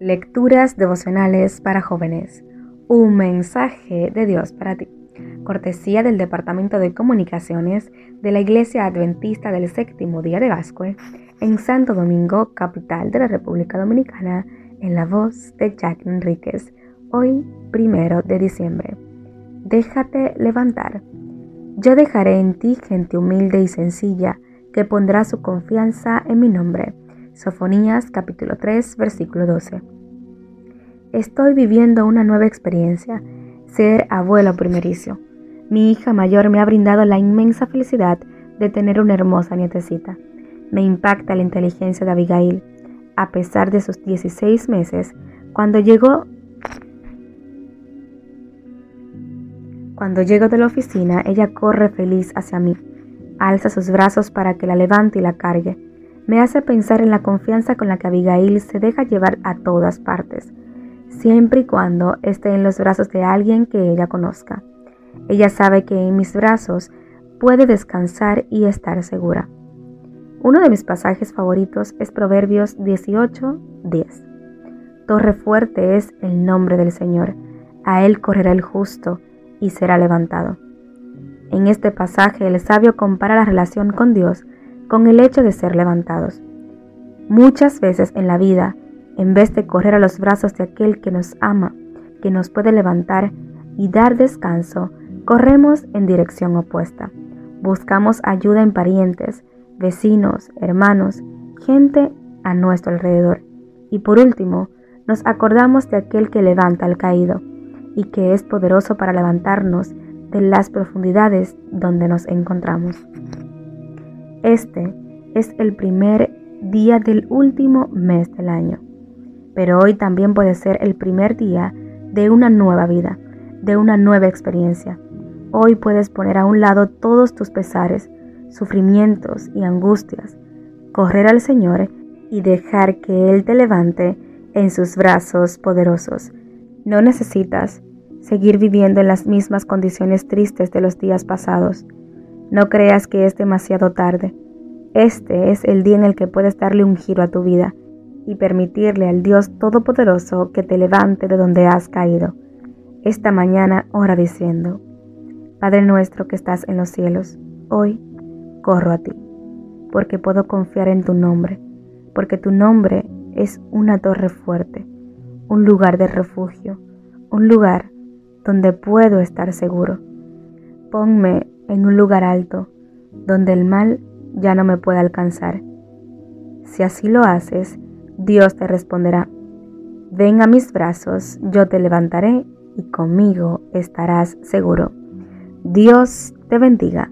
Lecturas devocionales para jóvenes. Un mensaje de Dios para ti. Cortesía del Departamento de Comunicaciones de la Iglesia Adventista del Séptimo Día de Gascue en Santo Domingo, capital de la República Dominicana, en la voz de Jack Enríquez, hoy primero de diciembre. Déjate levantar. Yo dejaré en ti gente humilde y sencilla que pondrá su confianza en mi nombre Sofonías capítulo 3 versículo 12. Estoy viviendo una nueva experiencia, ser abuelo primerizo. Mi hija mayor me ha brindado la inmensa felicidad de tener una hermosa nietecita. Me impacta la inteligencia de Abigail. A pesar de sus 16 meses, cuando llegó Cuando llego de la oficina, ella corre feliz hacia mí, alza sus brazos para que la levante y la cargue me hace pensar en la confianza con la que Abigail se deja llevar a todas partes, siempre y cuando esté en los brazos de alguien que ella conozca. Ella sabe que en mis brazos puede descansar y estar segura. Uno de mis pasajes favoritos es Proverbios 18:10. Torre fuerte es el nombre del Señor, a él correrá el justo y será levantado. En este pasaje el sabio compara la relación con Dios con el hecho de ser levantados. Muchas veces en la vida, en vez de correr a los brazos de aquel que nos ama, que nos puede levantar y dar descanso, corremos en dirección opuesta. Buscamos ayuda en parientes, vecinos, hermanos, gente a nuestro alrededor. Y por último, nos acordamos de aquel que levanta al caído y que es poderoso para levantarnos de las profundidades donde nos encontramos. Este es el primer día del último mes del año, pero hoy también puede ser el primer día de una nueva vida, de una nueva experiencia. Hoy puedes poner a un lado todos tus pesares, sufrimientos y angustias, correr al Señor y dejar que Él te levante en sus brazos poderosos. No necesitas seguir viviendo en las mismas condiciones tristes de los días pasados. No creas que es demasiado tarde. Este es el día en el que puedes darle un giro a tu vida y permitirle al Dios Todopoderoso que te levante de donde has caído. Esta mañana ora diciendo, Padre nuestro que estás en los cielos, hoy corro a ti, porque puedo confiar en tu nombre, porque tu nombre es una torre fuerte, un lugar de refugio, un lugar donde puedo estar seguro. Ponme en un lugar alto, donde el mal ya no me puede alcanzar. Si así lo haces, Dios te responderá, ven a mis brazos, yo te levantaré y conmigo estarás seguro. Dios te bendiga.